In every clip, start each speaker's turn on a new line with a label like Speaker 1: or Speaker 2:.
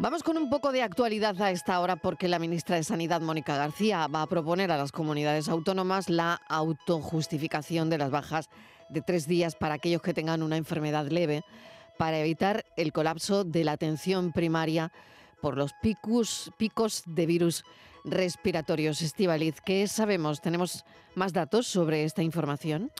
Speaker 1: Vamos con un poco de actualidad a esta hora porque la ministra de Sanidad, Mónica García, va a proponer a las comunidades autónomas la autojustificación de las bajas de tres días para aquellos que tengan una enfermedad leve para evitar el colapso de la atención primaria por los picos, picos de virus respiratorios. Estivaliz, ¿qué sabemos? ¿Tenemos más datos sobre esta información?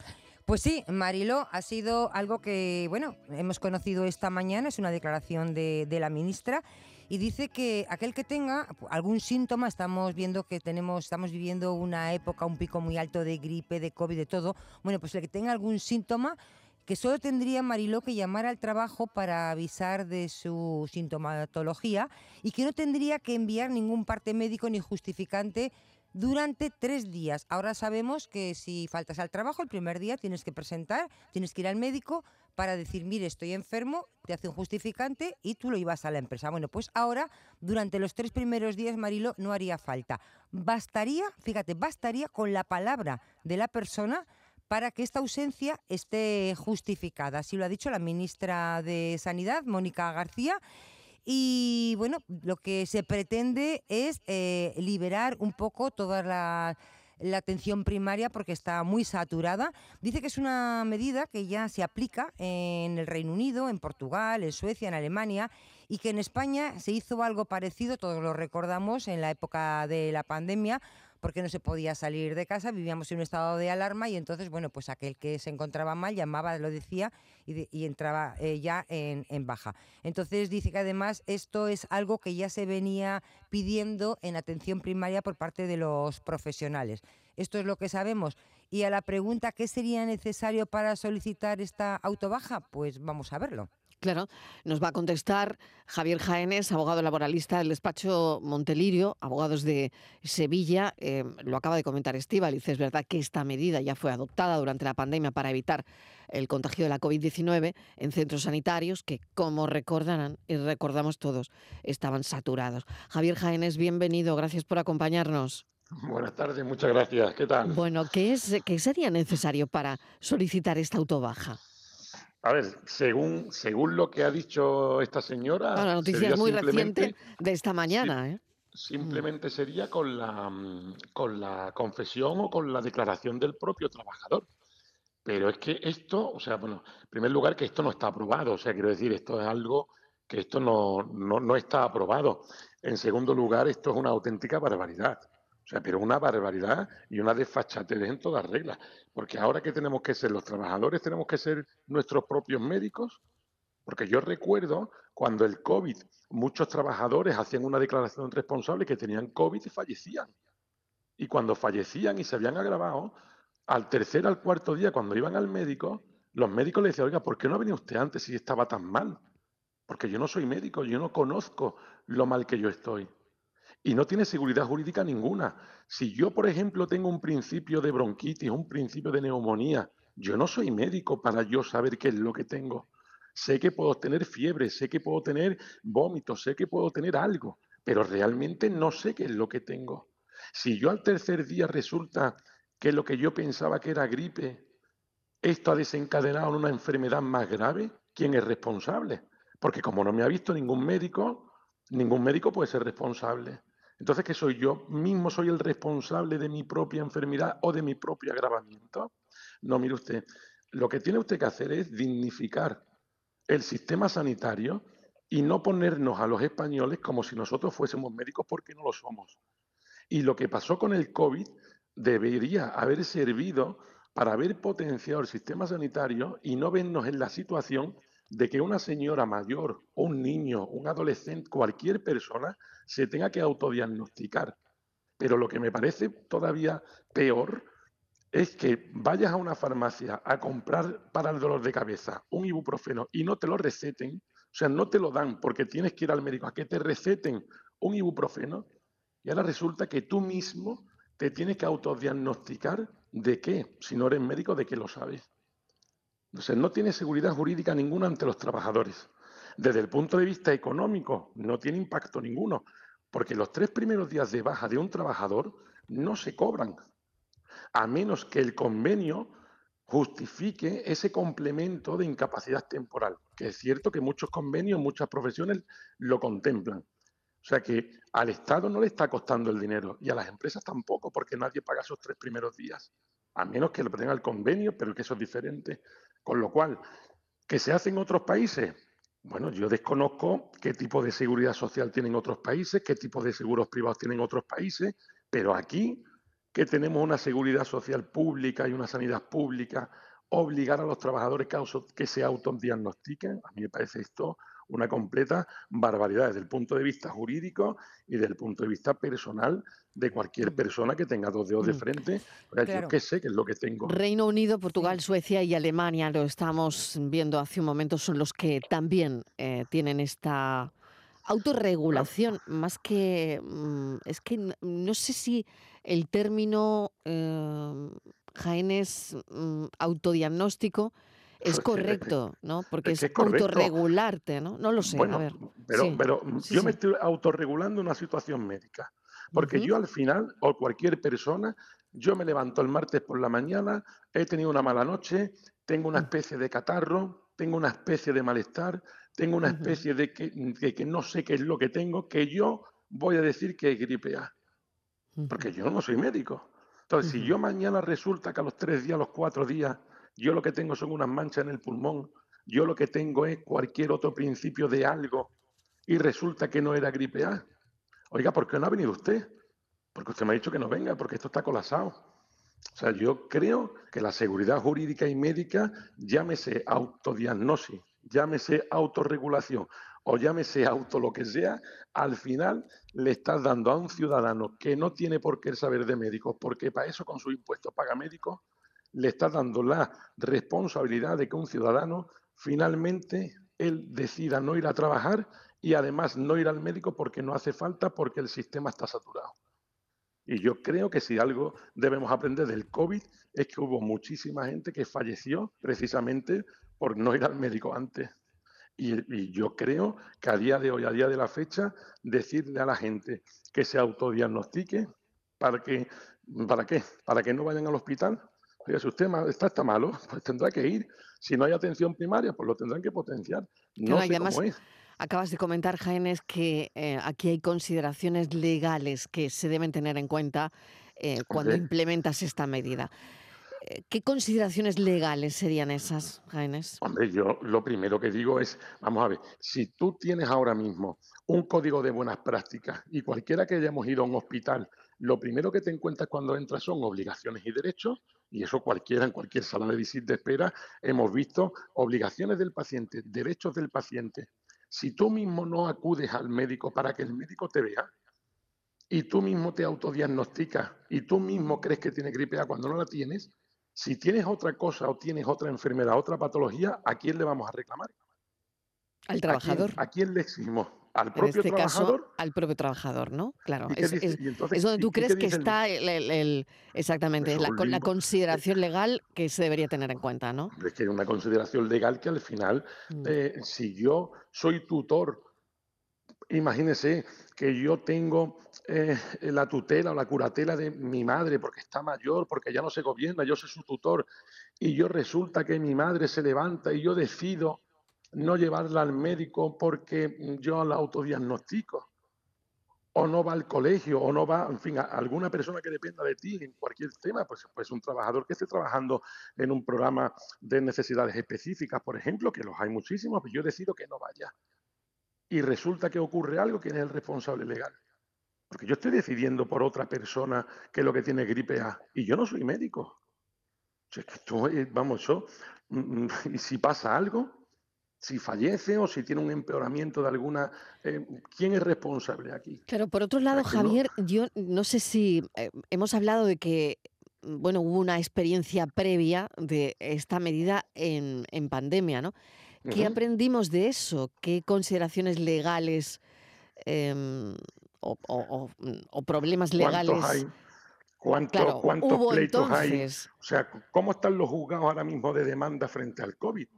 Speaker 2: Pues sí, Marilo, ha sido algo que, bueno, hemos conocido esta mañana, es una declaración de, la ministra y dice que aquel que tenga algún síntoma, estamos viendo que tenemos, estamos viviendo una época, un pico muy alto de gripe, de COVID, de todo, bueno, pues el que tenga algún síntoma, que solo tendría Mariló que llamar al trabajo para avisar de su sintomatología y que no tendría que enviar ningún parte médico ni justificante durante tres días. Ahora sabemos que si faltas al trabajo, el primer día tienes que presentar, tienes que ir al médico para decir, mire, estoy enfermo, te hace un justificante y tú lo ibas a la empresa. Bueno, pues ahora, durante los tres primeros días, Marilo, no haría falta. Bastaría, fíjate, bastaría con la palabra de la persona para que esta ausencia esté justificada. Así lo ha dicho la ministra de Sanidad, Mónica García. Y bueno, lo que se pretende es eh, liberar un poco toda la, atención primaria porque está muy saturada. Dice que es una medida que ya se aplica en el Reino Unido, en Portugal, en Suecia, en Alemania y que en España se hizo algo parecido, todos lo recordamos, en la época de la pandemia porque no se podía salir de casa, vivíamos en un estado de alarma y entonces, bueno, pues aquel que se encontraba mal llamaba, lo decía, y, entraba ya en, en, baja. Entonces dice que además esto es algo que ya se venía pidiendo en atención primaria por parte de los profesionales. Esto es lo que sabemos. Y a la pregunta, ¿qué sería necesario para solicitar esta autobaja? Pues vamos a verlo.
Speaker 1: Claro, nos va a contestar Javier Jaénes, abogado laboralista del despacho Montelirio, abogados de Sevilla. Eh, lo acaba de comentar Estíbaliz, es verdad que esta medida ya fue adoptada durante la pandemia para evitar el contagio de la COVID-19 en centros sanitarios que, como recordarán y recordamos todos, estaban saturados. Javier Jaénes, bienvenido, gracias por acompañarnos.
Speaker 3: Buenas tardes, muchas gracias. ¿Qué tal?
Speaker 1: Bueno, ¿qué, es, qué sería necesario para solicitar esta autobaja?
Speaker 3: A ver, según, según lo que ha dicho esta señora.
Speaker 1: la noticia es muy reciente de esta mañana, ¿eh?
Speaker 3: Simplemente sería con la, con la confesión o con la declaración del propio trabajador. Pero es que esto, o sea, bueno, en primer lugar, que esto no está aprobado. O sea, quiero decir, esto es algo que esto no, no, no está aprobado. En segundo lugar, esto es una auténtica barbaridad. Sea, pero una barbaridad y una desfachatez en todas reglas. Porque ahora que tenemos que ser los trabajadores, tenemos que ser nuestros propios médicos. Porque yo recuerdo cuando el COVID, muchos trabajadores hacían una declaración responsable que tenían COVID y fallecían. Y cuando fallecían y se habían agravado, al tercer, al cuarto día, cuando iban al médico, los médicos le decían, oiga, ¿por qué no venido usted antes si estaba tan mal? Porque yo no soy médico, yo no conozco lo mal que yo estoy y no tiene seguridad jurídica ninguna. Si yo, por ejemplo, tengo un principio de bronquitis, un principio de neumonía, yo no soy médico para yo saber qué es lo que tengo. Sé que puedo tener fiebre, sé que puedo tener vómitos, sé que puedo tener algo, pero realmente no sé qué es lo que tengo. Si yo al tercer día resulta que lo que yo pensaba que era gripe, esto ha desencadenado en una enfermedad más grave, ¿quién es responsable? Porque como no me ha visto ningún médico, ningún médico puede ser responsable. Entonces, ¿qué soy yo? ¿Mismo soy el responsable de mi propia enfermedad o de mi propio agravamiento? No, mire usted, lo que tiene usted que hacer es dignificar el sistema sanitario y no ponernos a los españoles como si nosotros fuésemos médicos porque no lo somos. Y lo que pasó con el COVID debería haber servido para haber potenciado el sistema sanitario y no vernos en la situación de que una señora mayor, un niño, un adolescente, cualquier persona se tenga que autodiagnosticar. Pero lo que me parece todavía peor es que vayas a una farmacia a comprar para el dolor de cabeza un ibuprofeno y no te lo receten, o sea, no te lo dan porque tienes que ir al médico a que te receten un ibuprofeno y ahora resulta que tú mismo te tienes que autodiagnosticar de qué, si no eres médico, de qué lo sabes. Entonces, no tiene seguridad jurídica ninguna ante los trabajadores. Desde el punto de vista económico, no tiene impacto ninguno, porque los tres primeros días de baja de un trabajador no se cobran, a menos que el convenio justifique ese complemento de incapacidad temporal, que es cierto que muchos convenios, muchas profesiones lo contemplan. O sea que al Estado no le está costando el dinero y a las empresas tampoco, porque nadie paga esos tres primeros días, a menos que lo tenga el convenio, pero que eso es diferente. Con lo cual, ¿que se hace en otros países? Bueno, yo desconozco qué tipo de seguridad social tienen otros países, qué tipo de seguros privados tienen otros países, pero aquí, que tenemos una seguridad social pública y una sanidad pública, obligar a los trabajadores que se autodiagnostiquen, a mí me parece esto una completa barbaridad desde el punto de vista jurídico y desde el punto de vista personal de cualquier mm. persona que tenga dos dedos de mm. frente. Yo qué sé qué es lo que tengo.
Speaker 1: Reino Unido, Portugal, Suecia y Alemania, lo estamos viendo hace un momento, son los que también eh, tienen esta autorregulación, más que... Mm, es que no sé si el término, eh, Jaén, autodiagnóstico es correcto, ¿no? Porque es, autorregularte, ¿no? No lo sé, a ver.
Speaker 3: Pero, pero yo me estoy autorregulando una situación médica. Porque yo al final, o cualquier persona, yo me levanto el martes por la mañana, he tenido una mala noche, tengo una mm. especie de catarro, tengo una especie de malestar, tengo una especie de que, que, no sé qué es lo que tengo, que yo voy a decir que es gripe A. Porque yo no soy médico. Entonces, si yo mañana resulta que a los tres días, a los cuatro días, yo lo que tengo son unas manchas en el pulmón, yo lo que tengo es cualquier otro principio de algo y resulta que no era gripe A. Oiga, ¿por qué no ha venido usted? Porque usted me ha dicho que no venga, porque esto está colapsado. O sea, yo creo que la seguridad jurídica y médica, llámese autodiagnosis, llámese autorregulación o llámese auto lo que sea, al final le estás dando a un ciudadano que no tiene por qué saber de médicos, porque para eso con su impuesto paga médicos, le está dando la responsabilidad de que un ciudadano finalmente él decida no ir a trabajar y además no ir al médico porque no hace falta, porque el sistema está saturado. Y yo creo que si algo debemos aprender del COVID es que hubo muchísima gente que falleció precisamente por no ir al médico antes. Y, yo creo que a día de hoy, a día de la fecha, decirle a la gente que se autodiagnostique para que, ¿para qué? Para que no vayan al hospital, Oiga, si usted está, está malo, pues tendrá que ir. Si no hay atención primaria, pues lo tendrán que potenciar. No sé cómo es.
Speaker 1: Acabas de comentar, Jaén, que eh, aquí hay consideraciones legales que se deben tener en cuenta eh, cuando implementas esta medida. Eh, ¿Qué consideraciones legales serían esas, Jaénes?
Speaker 3: Hombre, yo lo primero que digo es, vamos a ver, si tú tienes ahora mismo un código de buenas prácticas y cualquiera que hayamos ido a un hospital, lo primero que te encuentras cuando entras son obligaciones y derechos, y eso cualquiera en cualquier sala de visita de espera hemos visto obligaciones del paciente, derechos del paciente. Si tú mismo no acudes al médico para que el médico te vea y tú mismo te autodiagnosticas y tú mismo crees que tienes gripe A cuando no la tienes, si tienes otra cosa o tienes otra enfermedad, otra patología, ¿a quién le vamos a reclamar?
Speaker 1: Al trabajador.
Speaker 3: ¿A quién, le exigimos? Al propio
Speaker 1: en este
Speaker 3: trabajador.
Speaker 1: Caso, al propio trabajador, ¿no? Claro. Es, donde tú crees que está el, exactamente la, la, consideración legal que se debería tener en cuenta, ¿no?
Speaker 3: Es que hay una consideración legal que al final, mm. eh, si yo soy tutor, imagínese que yo tengo eh, la tutela o la curatela de mi madre porque está mayor, porque ya no se gobierna, yo soy su tutor, y yo resulta que mi madre se levanta y yo decido no llevarla al médico porque yo la autodiagnostico, o no va al colegio, o no va, en fin, a alguna persona que dependa de ti en cualquier tema, pues, pues un trabajador que esté trabajando en un programa de necesidades específicas, por ejemplo, que los hay muchísimos, pues yo decido que no vaya. Y resulta que ocurre algo, ¿quién es el responsable legal? Porque yo estoy decidiendo por otra persona que lo que tiene gripe A, y yo no soy médico. vamos, yo, mm, mm, y si pasa algo, si fallece o si tiene un empeoramiento de alguna... Eh, ¿Quién es responsable aquí?
Speaker 1: Claro, por otro lado, Javier, yo no sé si eh, hemos hablado de que bueno, hubo una experiencia previa de esta medida en, pandemia, ¿no? ¿Qué aprendimos de eso? ¿Qué consideraciones legales em, o, problemas legales?
Speaker 3: ¿Cuántos hay? ¿Cuántos pleitos hay? O sea, ¿cómo están los juzgados ahora mismo de demanda frente al COVID?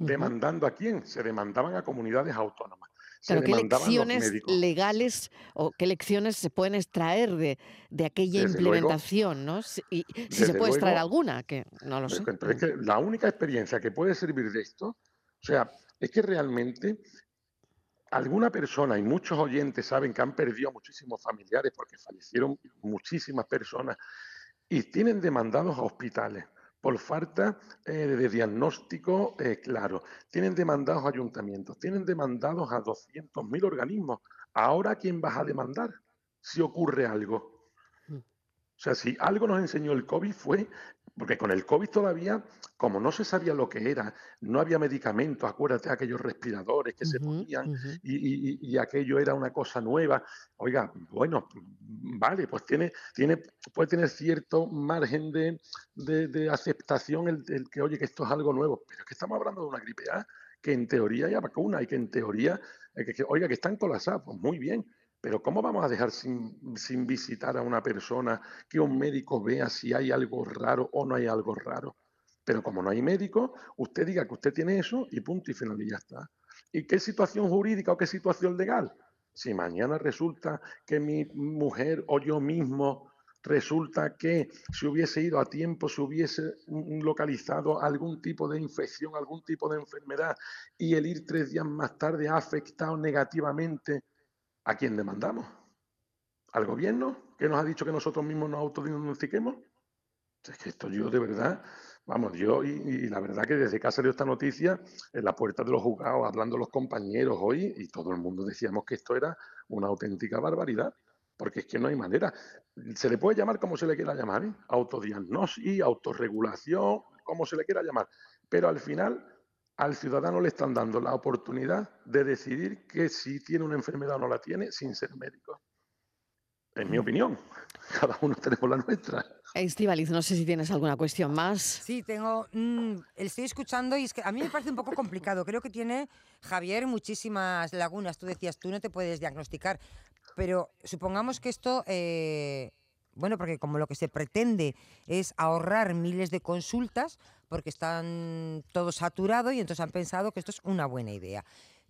Speaker 3: ¿Demandando a quién? Se demandaban a comunidades autónomas.
Speaker 1: Pero ¿qué lecciones legales o qué lecciones se pueden extraer de, de aquella implementación? ¿no? y si se puede extraer alguna, que no lo sé.
Speaker 3: la única experiencia que puede servir de esto, o sea, es que realmente alguna persona y muchos oyentes saben que han perdido muchísimos familiares porque fallecieron muchísimas personas y tienen demandados a hospitales por falta eh, de diagnóstico eh, claro. Tienen demandados ayuntamientos, tienen demandados a 200.000 organismos. Ahora, ¿quién vas a demandar si ocurre algo? Mm. O sea, si algo nos enseñó el COVID fue porque con el COVID todavía, como no se sabía lo que era, no había medicamentos, acuérdate aquellos respiradores que se ponían y, aquello era una cosa nueva. Oiga, bueno, vale, pues tiene, tiene, puede tener cierto margen de, de, aceptación el, que, oye, que esto es algo nuevo, pero es que estamos hablando de una gripe A, que en teoría hay vacuna y que en teoría, eh, que, oiga, que están colapsados, pues muy bien, pero ¿cómo vamos a dejar sin, visitar a una persona que un médico vea si hay algo raro o no hay algo raro? Pero como no hay médico, usted diga que usted tiene eso y punto y final y ya está. ¿Y qué situación jurídica o qué situación legal? Si mañana resulta que mi mujer o yo mismo resulta que si hubiese ido a tiempo, se hubiese localizado algún tipo de infección, algún tipo de enfermedad y el ir tres días más tarde ha afectado negativamente ¿A quién demandamos? ¿Al gobierno que nos ha dicho que nosotros mismos nos autodiagnostiquemos? Es que esto yo de verdad, vamos, yo y, la verdad que desde que ha salido esta noticia, en la puerta de los juzgados, hablando los compañeros hoy, y todo el mundo decíamos que esto era una auténtica barbaridad, porque es que no hay manera. Se le puede llamar como se le quiera llamar, ¿eh? autodiagnosis, autorregulación, como se le quiera llamar, pero al final al ciudadano le están dando la oportunidad de decidir que si tiene una enfermedad o no la tiene sin ser médico. En mi mm. opinión, cada uno tenemos la nuestra.
Speaker 1: Estivaliz, no sé si tienes alguna cuestión más.
Speaker 2: Sí, tengo. Mm, estoy escuchando y es que a mí me parece un poco complicado. Creo que tiene Javier muchísimas lagunas. Tú decías, tú no te puedes diagnosticar, pero supongamos que esto. Eh, bueno, porque como lo que se pretende es ahorrar miles de consultas, porque están todos saturados y entonces han pensado que esto es una buena idea.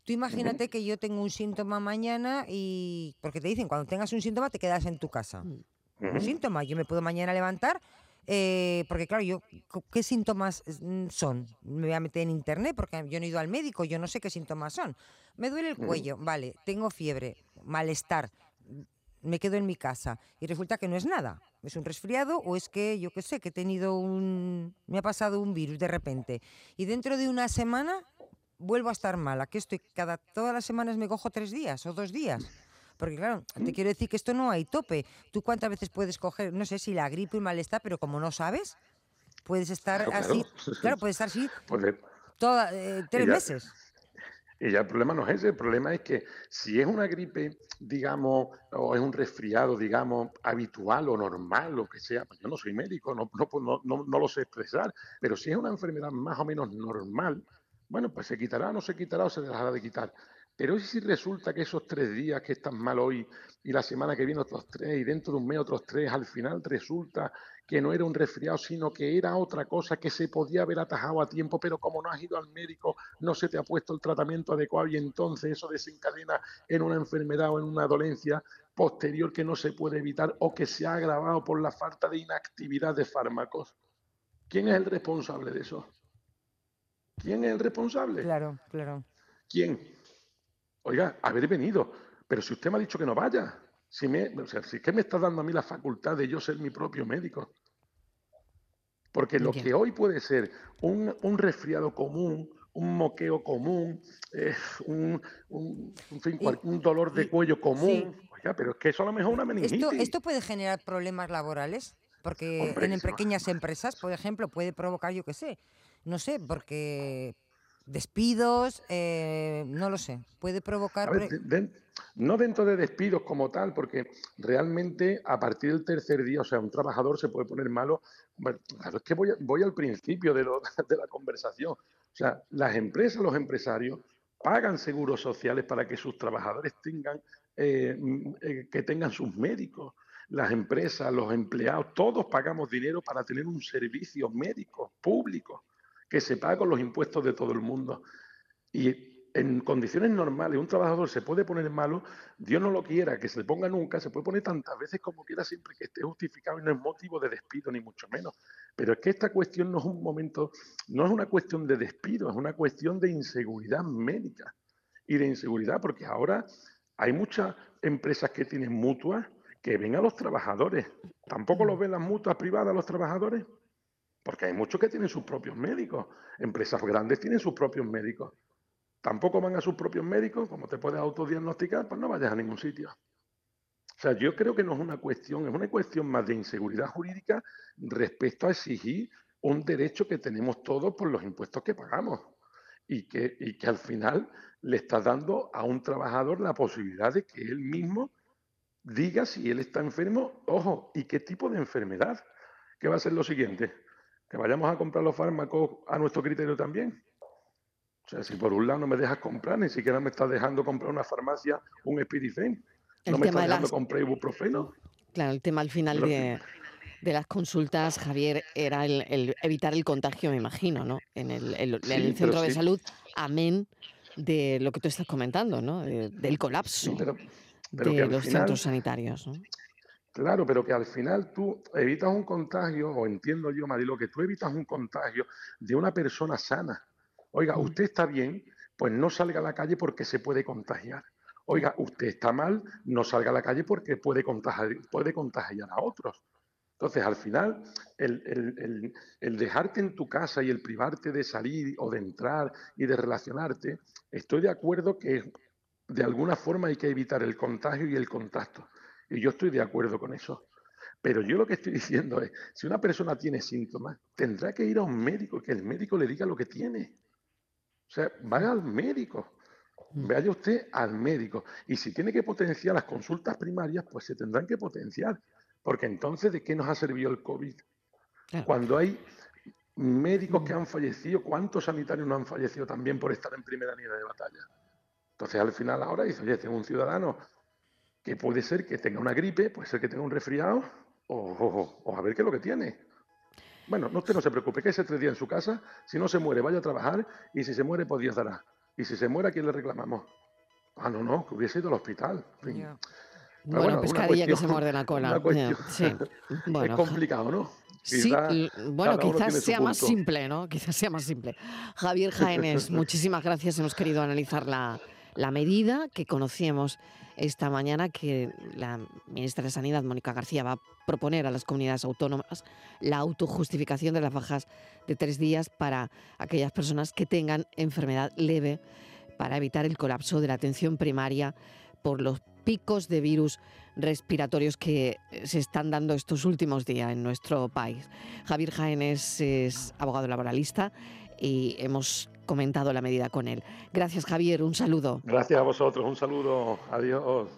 Speaker 2: Tú imagínate que yo tengo un síntoma mañana y. Porque te dicen, cuando tengas un síntoma te quedas en tu casa. Mm. Un síntoma, yo me puedo mañana levantar. Eh, porque claro, yo, ¿qué síntomas mm, son? Me voy a meter en internet porque yo no he ido al médico, yo no sé qué síntomas son. Me duele el cuello, vale, tengo fiebre, malestar, me quedo en mi casa y resulta que no es nada. Es un resfriado o es que, yo qué sé, que he tenido un... me ha pasado un virus de repente. Y dentro de una semana vuelvo a estar mala. Que estoy, cada, todas las semanas me cojo tres días o dos días. Porque claro, te quiero decir que esto no hay tope. ¿Tú cuántas veces puedes coger, no sé si la gripe o el malestar, pero como no sabes, puedes estar así, claro, puedes estar así toda, eh, tres meses.
Speaker 3: Y ya el problema no es ese, el problema es que si es una gripe, digamos, o es un resfriado, digamos, habitual o normal, lo que sea, pues yo no soy médico, no, no, no, no lo sé expresar, pero si es una enfermedad más o menos normal, bueno, pues se quitará, no se quitará o se dejará de quitar. Pero si resulta que esos tres días que están mal hoy y la semana que viene otros tres y dentro de un mes otros tres, al final resulta que no era un resfriado, sino que era otra cosa que se podía haber atajado a tiempo, pero como no has ido al médico, no se te ha puesto el tratamiento adecuado y entonces eso desencadena en una enfermedad o en una dolencia posterior que no se puede evitar o que se ha agravado por la falta de inactividad de fármacos. ¿Quién es el responsable de eso? ¿Quién es el responsable?
Speaker 2: Claro, claro.
Speaker 3: ¿Quién? Oiga, haber venido, pero si usted me ha dicho que no vaya, si, me, o sea, si es que me está dando a mí la facultad de yo ser mi propio médico. Porque lo que hoy puede ser un, resfriado común, un moqueo común, un, un, un, dolor de cuello común, oiga, pero es que eso a lo mejor una meningitis.
Speaker 2: ¿Esto, ¿Esto puede generar problemas laborales? Porque en pequeñas empresas, por ejemplo, puede provocar, yo qué sé, no sé, porque despidos, eh, no lo sé, puede provocar...
Speaker 3: no dentro de despidos como tal, porque realmente a partir del tercer día, o sea, un trabajador se puede poner malo. es que voy, voy al principio de, la conversación. O sea, las empresas, los empresarios pagan seguros sociales para que sus trabajadores tengan, eh, eh, que tengan sus médicos. Las empresas, los empleados, todos pagamos dinero para tener un servicio médico público que se paga con los impuestos de todo el mundo. Y en condiciones normales un trabajador se puede poner malo, Dios no lo quiera, que se le ponga nunca, se puede poner tantas veces como quiera siempre que esté justificado y no es motivo de despido ni mucho menos. Pero es que esta cuestión no es un momento, no es una cuestión de despido, es una cuestión de inseguridad médica y de inseguridad, porque ahora hay muchas empresas que tienen mutuas que ven a los trabajadores. Tampoco los ven las mutuas privadas a los trabajadores, porque hay muchos que tienen sus propios médicos. Empresas grandes tienen sus propios médicos tampoco van a sus propios médicos, como te puedes autodiagnosticar, pues no vayas a ningún sitio. O sea, yo creo que no es una cuestión, es una cuestión más de inseguridad jurídica respecto a exigir un derecho que tenemos todos por los impuestos que pagamos y que, y que al final le estás dando a un trabajador la posibilidad de que él mismo diga si él está enfermo, ojo, y qué tipo de enfermedad. ¿Qué va a ser lo siguiente? Que vayamos a comprar los fármacos a nuestro criterio también. O sea, si por un lado no me dejas comprar, ni siquiera me estás dejando comprar una farmacia un Espiricén. No me estás dejando comprar ibuprofeno.
Speaker 1: Claro, el tema al final de, las consultas, Javier, era el, evitar el contagio, me imagino, ¿no? En el, centro de salud, amén de lo que tú estás comentando, ¿no? del colapso de los centros sanitarios. ¿no?
Speaker 3: Claro, pero que al final tú evitas un contagio, o entiendo yo, Marilo, que tú evitas un contagio de una persona sana. Oiga, usted está bien, pues no salga a la calle porque se puede contagiar. Oiga, usted está mal, no salga a la calle porque puede contagiar, puede contagiar a otros. Entonces, al final, el, dejarte en tu casa y el privarte de salir o de entrar y de relacionarte, estoy de acuerdo que de alguna forma hay que evitar el contagio y el contacto. Y yo estoy de acuerdo con eso. Pero yo lo que estoy diciendo es, si una persona tiene síntomas, tendrá que ir a un médico, que el médico le diga lo que tiene. O sea, vaya al médico. Mm. Vaya usted al médico. Y si tiene que potenciar las consultas primarias, pues se tendrán que potenciar. Porque entonces, ¿de qué nos ha servido el COVID? Cuando hay médicos que mm. han fallecido, ¿cuántos sanitarios no han fallecido también por estar en primera línea de batalla? Entonces, al final, ahora dice, oye, tengo un ciudadano que puede ser que tenga una gripe, puede ser que tenga un resfriado, o, o a ver qué es lo que tiene. Bueno, no, usted no se preocupe, que ese tres días en su casa, si no se muere, vaya a trabajar y si se muere, pues Dios dará. Y si se muere, ¿a quién le reclamamos? Ah, no, no, que hubiese ido al hospital.
Speaker 1: Bueno, pescadilla que se muerde la cola.
Speaker 3: Sí. es complicado, ¿no?
Speaker 1: sí, bueno, quizás sea más simple, ¿no? Quizás sea más simple. Javier Jaénes, muchísimas gracias. Hemos querido analizar la, la medida que conocíamos esta mañana que la ministra de Sanidad, Mónica García, va a proponer a las comunidades autónomas la autojustificación de las bajas de tres días para aquellas personas que tengan enfermedad leve para evitar el colapso de la atención primaria por los picos de virus respiratorios que se están dando estos últimos días en nuestro país. Javier Jaénes es abogado laboralista y hemos comentado la medida con él. Gracias Javier, un saludo.
Speaker 3: Gracias a vosotros, un saludo, adiós.